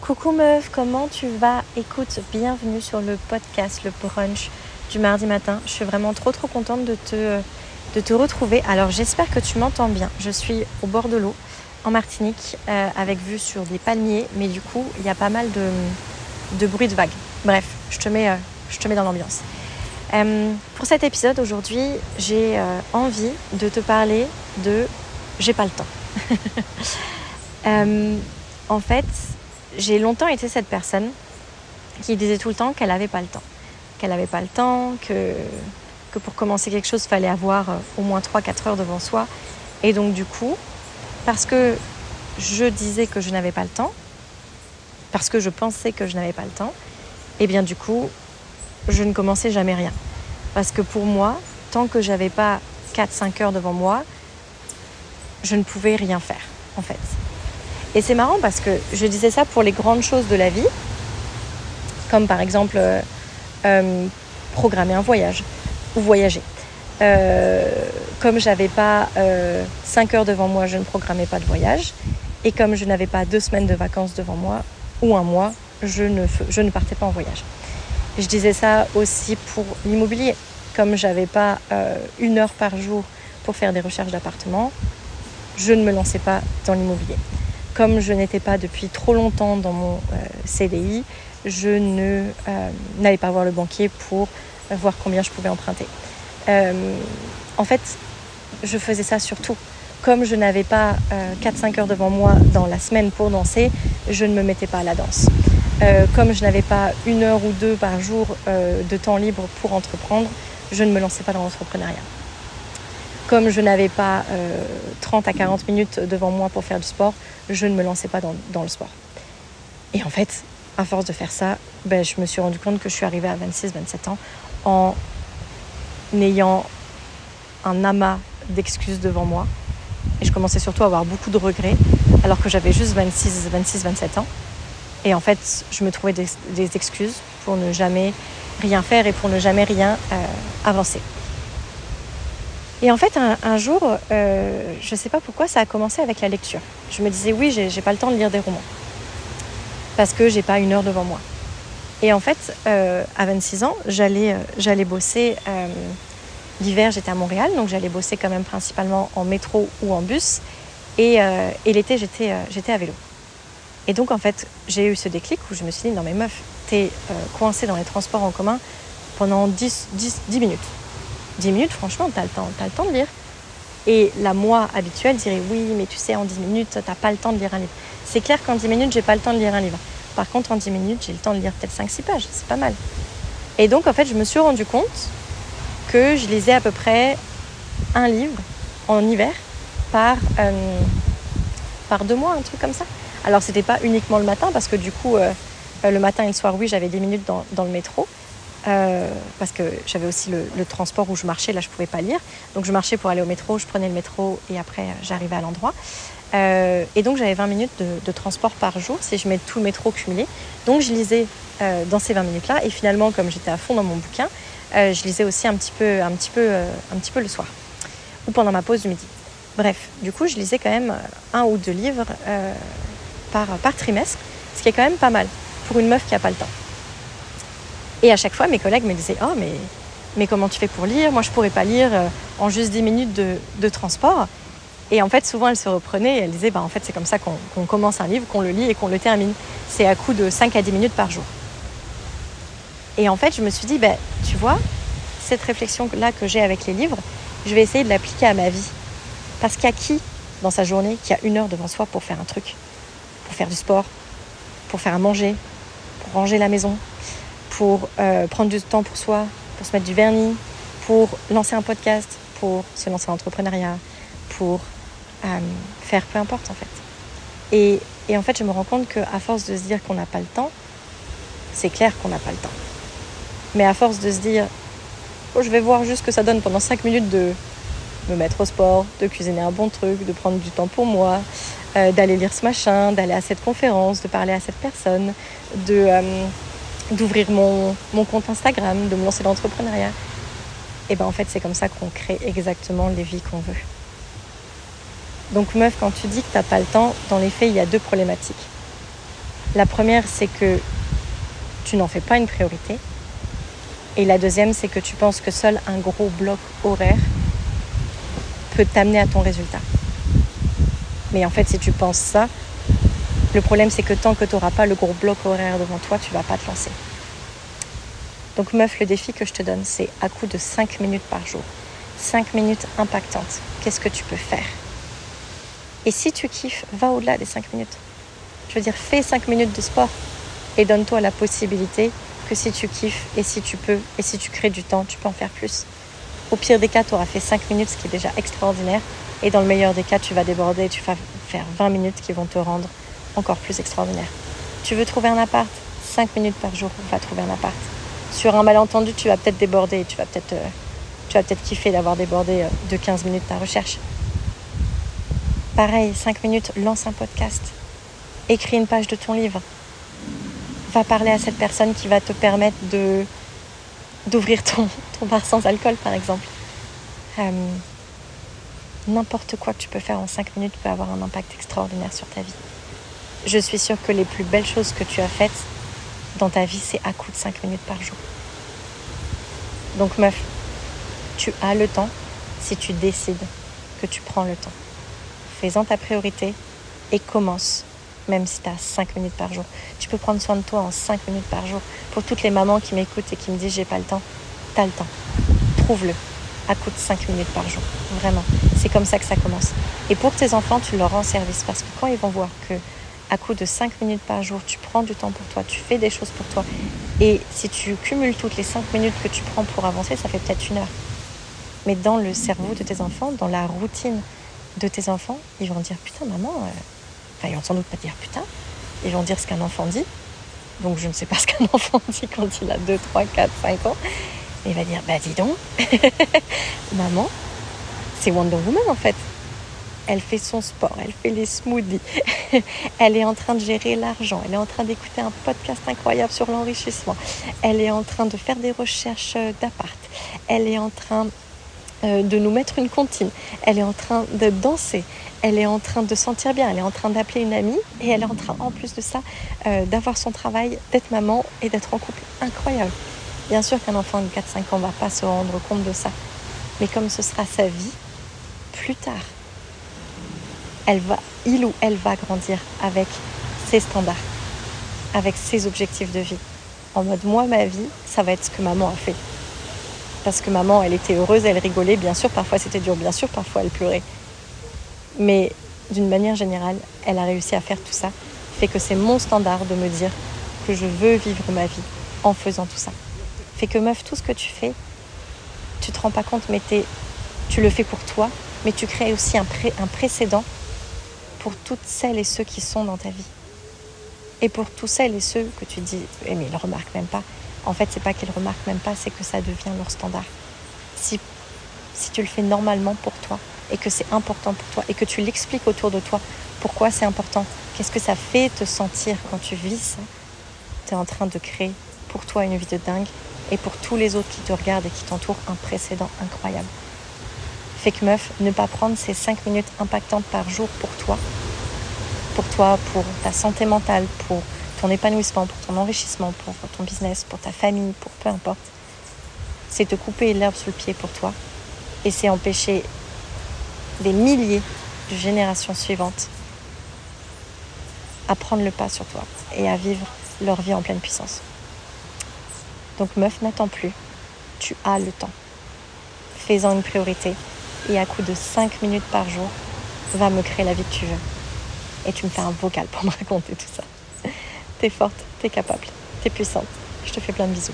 Coucou meuf, comment tu vas? Écoute, bienvenue sur le podcast, le brunch du mardi matin. Je suis vraiment trop trop contente de te, retrouver. Alors j'espère que tu m'entends bien. Je suis au bord de l'eau en Martinique euh, avec vue sur des palmiers, mais du coup il y a pas mal de, bruit de vagues. Bref, je te mets, euh, dans l'ambiance. Euh, pour cet épisode aujourd'hui, j'ai envie de te parler de j'ai pas le temps. en fait, j'ai longtemps été cette personne qui disait tout le temps qu'elle n'avait pas le temps. Qu'elle n'avait pas le temps, que, pour commencer quelque chose, il fallait avoir euh, au moins 3-4 heures devant soi. Et donc du coup, parce que je disais que je n'avais pas le temps, parce que je pensais que je n'avais pas le temps, et eh bien du coup, je ne commençais jamais rien. Parce que pour moi, tant que j'avais pas 4-5 heures devant moi, je ne pouvais rien faire, en fait. Et c'est marrant parce que je disais ça pour les grandes choses de la vie, comme par exemple euh, euh, programmer un voyage ou voyager. Euh, comme j'avais pas 5 heures devant moi, je ne programmais pas de voyage. Et comme je n'avais pas deux semaines de vacances devant moi ou un mois, je ne, je ne partais pas en voyage. Je disais ça aussi pour l'immobilier. Comme j'avais pas une heure par jour pour faire des recherches d'appartement, je ne me lançais pas dans l'immobilier comme je n'étais pas depuis trop longtemps dans mon euh, CDI, je euh, n'allais pas voir le banquier pour voir combien je pouvais emprunter. Euh, en fait, je faisais ça surtout. Comme je n'avais pas 4-5 heures devant moi dans la semaine pour danser, je ne me mettais pas à la danse. comme je n'avais pas une heure ou deux par jour de temps libre pour entreprendre, je ne me lançais pas dans l'entrepreneuriat. Comme je n'avais pas 30 à 40 minutes devant moi pour faire du sport, je ne me lançais pas dans, le sport. Et en fait, à force de faire ça, ben, je me suis rendu compte que je suis arrivée à 26-27 ans en ayant un amas d'excuses devant moi. Et je commençais surtout à avoir beaucoup de regrets, alors que j'avais juste 26, 26, 27 ans. Et en fait, je me trouvais des, excuses pour ne jamais rien faire et pour ne jamais rien euh, avancer. Et en fait, un, jour, euh, je ne sais pas pourquoi, ça a commencé avec la lecture. Je me disais, oui, j'ai pas le temps de lire des romans. Parce que j'ai pas une heure devant moi. Et en fait, euh, à 26 ans, j'allais euh, bosser. L'hiver, j'étais à Montréal, donc j'allais bosser quand même principalement en métro ou en bus. Et, l'été, j'étais à vélo. Et donc, en fait, j'ai eu ce déclic où je me suis dit, non mais meuf, t'es coincée dans les transports en commun pendant 10, 10, 10 minutes 10 minutes, franchement, tu as, le temps, as le temps de lire. Et la moi habituelle dirait oui, mais tu sais, en 10 minutes, tu n'as pas le temps de lire un livre. C'est clair qu'en 10 minutes, j'ai pas le temps de lire un livre. Par contre, en 10 minutes, j'ai le temps de lire peut-être 5-6 pages. C'est pas mal. Et donc, en fait, je me suis rendu compte que je lisais à peu près un livre en hiver par, euh, deux mois, un truc comme ça. Alors, c'était pas uniquement le matin, parce que du coup, euh, le matin et le soir, oui, j'avais 10 minutes dans le métro. Euh, parce que j'avais aussi le, transport où je marchais, là je pouvais pas lire. Donc je marchais pour aller au métro, je prenais le métro et après euh, j'arrivais à l'endroit. Euh, et donc j'avais 20 minutes de, transport par jour si je mets tout le métro cumulé. Donc je lisais dans ces 20 minutes-là et finalement comme j'étais à fond dans mon bouquin, je lisais aussi un petit, peu, un, petit peu, un petit peu le soir ou pendant ma pause du midi. Bref, du coup je lisais quand même un ou deux livres par, par trimestre, ce qui est quand même pas mal pour une meuf qui n'a pas le temps. Et à chaque fois, mes collègues me disaient Oh, mais, comment tu fais pour lire? Moi, je pourrais pas lire euh, en juste 10 minutes de, transport. Et en fait, souvent, elles se reprenaient et elles disaient bah, En fait, c'est comme ça qu'on commence un livre, qu'on le lit et qu'on le termine. C'est à coup de 5 à 10 minutes par jour. Et en fait, je me suis dit bah, Tu vois, cette réflexion-là que j'ai avec les livres, je vais essayer de l'appliquer à ma vie. Parce qu'à qui, dans sa journée, qui a une heure devant soi pour faire un truc? Pour faire du sport Pour faire à manger Pour ranger la maison pour euh, prendre du temps pour soi, pour se mettre du vernis, pour lancer un podcast, pour se lancer en entrepreneuriat, pour euh, faire peu importe en fait. Et, et, en fait, je me rends compte qu'à force de se dire qu'on n'a pas le temps, c'est clair qu'on n'a pas le temps. Mais à force de se dire, oh, je vais voir juste ce que ça donne pendant 5 minutes de me mettre au sport, de cuisiner un bon truc, de prendre du temps pour moi, euh, d'aller lire ce machin, d'aller à cette conférence, de parler à cette personne, de d'ouvrir mon, compte Instagram, de me lancer dans l'entrepreneuriat. Et ben en fait, c'est comme ça qu'on crée exactement les vies qu'on veut. Donc meuf, quand tu dis que tu n'as pas le temps, dans les faits, il y a deux problématiques. La première, c'est que tu n'en fais pas une priorité. Et la deuxième, c'est que tu penses que seul un gros bloc horaire peut t'amener à ton résultat. Mais en fait, si tu penses ça, le problème, c'est que tant que tu n'auras pas le gros bloc horaire devant toi, tu ne vas pas te lancer. Donc, meuf, le défi que je te donne, c'est à coup de 5 minutes par jour. 5 minutes impactantes. Qu'est-ce que tu peux faire? Et si tu kiffes, va au-delà des 5 minutes. Je veux dire, fais 5 minutes de sport et donne-toi la possibilité que si tu kiffes et si tu peux et si tu crées du temps, tu peux en faire plus. Au pire des cas, tu auras fait 5 minutes, ce qui est déjà extraordinaire. Et dans le meilleur des cas, tu vas déborder et tu vas faire 20 minutes qui vont te rendre encore plus extraordinaire. Tu veux trouver un appart? 5 minutes par jour, va trouver un appart. Sur un malentendu, tu vas peut-être déborder, tu vas peut-être euh, peut-être kiffer d'avoir débordé euh, de 15 minutes ta recherche. Pareil, 5 minutes, lance un podcast. Écris une page de ton livre. Va parler à cette personne qui va te permettre de d'ouvrir ton, ton bar sans alcool, par exemple. Euh, n'importe quoi que tu peux faire en 5 minutes peut avoir un impact extraordinaire sur ta vie. Je suis sûre que les plus belles choses que tu as faites dans ta vie, c'est à coup de 5 minutes par jour. Donc meuf, tu as le temps si tu décides que tu prends le temps. Fais-en ta priorité et commence, même si tu as 5 minutes par jour. Tu peux prendre soin de toi en 5 minutes par jour. Pour toutes les mamans qui m'écoutent et qui me disent j'ai pas le temps, tu as le temps. Trouve-le à coup de 5 minutes par jour. Vraiment. C'est comme ça que ça commence. Et pour tes enfants, tu leur rends service parce que quand ils vont voir que à coup de 5 minutes par jour, tu prends du temps pour toi, tu fais des choses pour toi. Et si tu cumules toutes les 5 minutes que tu prends pour avancer, ça fait peut-être une heure. Mais dans le cerveau de tes enfants, dans la routine de tes enfants, ils vont dire putain maman, euh, enfin ils vont sans doute pas dire putain, ils vont dire ce qu'un enfant dit. Donc je ne sais pas ce qu'un enfant dit quand il a 2, 3, 4, 5 ans. Mais il va dire bah dis donc, maman, c'est Wonder Woman en fait elle fait son sport, elle fait les smoothies, elle est en train de gérer l'argent, elle est en train d'écouter un podcast incroyable sur l'enrichissement, elle est en train de faire des recherches euh, d'appart, elle est en train euh, de nous mettre une comptine, elle est en train de danser, elle est en train de sentir bien, elle est en train d'appeler une amie et elle est en train, en plus de ça, euh, d'avoir son travail, d'être maman et d'être en couple. Incroyable. Bien sûr qu'un enfant de 4-5 ans ne va pas se rendre compte de ça. Mais comme ce sera sa vie, plus tard, elle va, il ou elle va grandir avec ses standards, avec ses objectifs de vie. En mode, moi, ma vie, ça va être ce que maman a fait. Parce que maman, elle était heureuse, elle rigolait, bien sûr, parfois c'était dur, bien sûr, parfois elle pleurait. Mais d'une manière générale, elle a réussi à faire tout ça. Fait que c'est mon standard de me dire que je veux vivre ma vie en faisant tout ça. Fait que meuf, tout ce que tu fais, tu te rends pas compte, mais tu le fais pour toi, mais tu crées aussi un, un précédent pour toutes celles et ceux qui sont dans ta vie. Et pour tous celles et ceux que tu dis, eh, mais ils ne remarquent même pas. En fait, c'est pas qu'ils ne remarquent même pas, c'est que ça devient leur standard. Si, si tu le fais normalement pour toi et que c'est important pour toi et que tu l'expliques autour de toi, pourquoi c'est important, qu'est-ce que ça fait te sentir quand tu vis ça, tu es en train de créer pour toi une vie de dingue et pour tous les autres qui te regardent et qui t'entourent un précédent incroyable. Que meuf, ne pas prendre ces 5 minutes impactantes par jour pour toi, pour toi, pour ta santé mentale, pour ton épanouissement, pour ton enrichissement, pour ton business, pour ta famille, pour peu importe, c'est te couper l'herbe sous le pied pour toi et c'est empêcher des milliers de générations suivantes à prendre le pas sur toi et à vivre leur vie en pleine puissance. Donc meuf, n'attends plus, tu as le temps. Fais-en une priorité et à coup de 5 minutes par jour, va me créer la vie que tu veux. Et tu me fais un vocal pour me raconter tout ça. T'es forte, t'es capable, t'es puissante. Je te fais plein de bisous.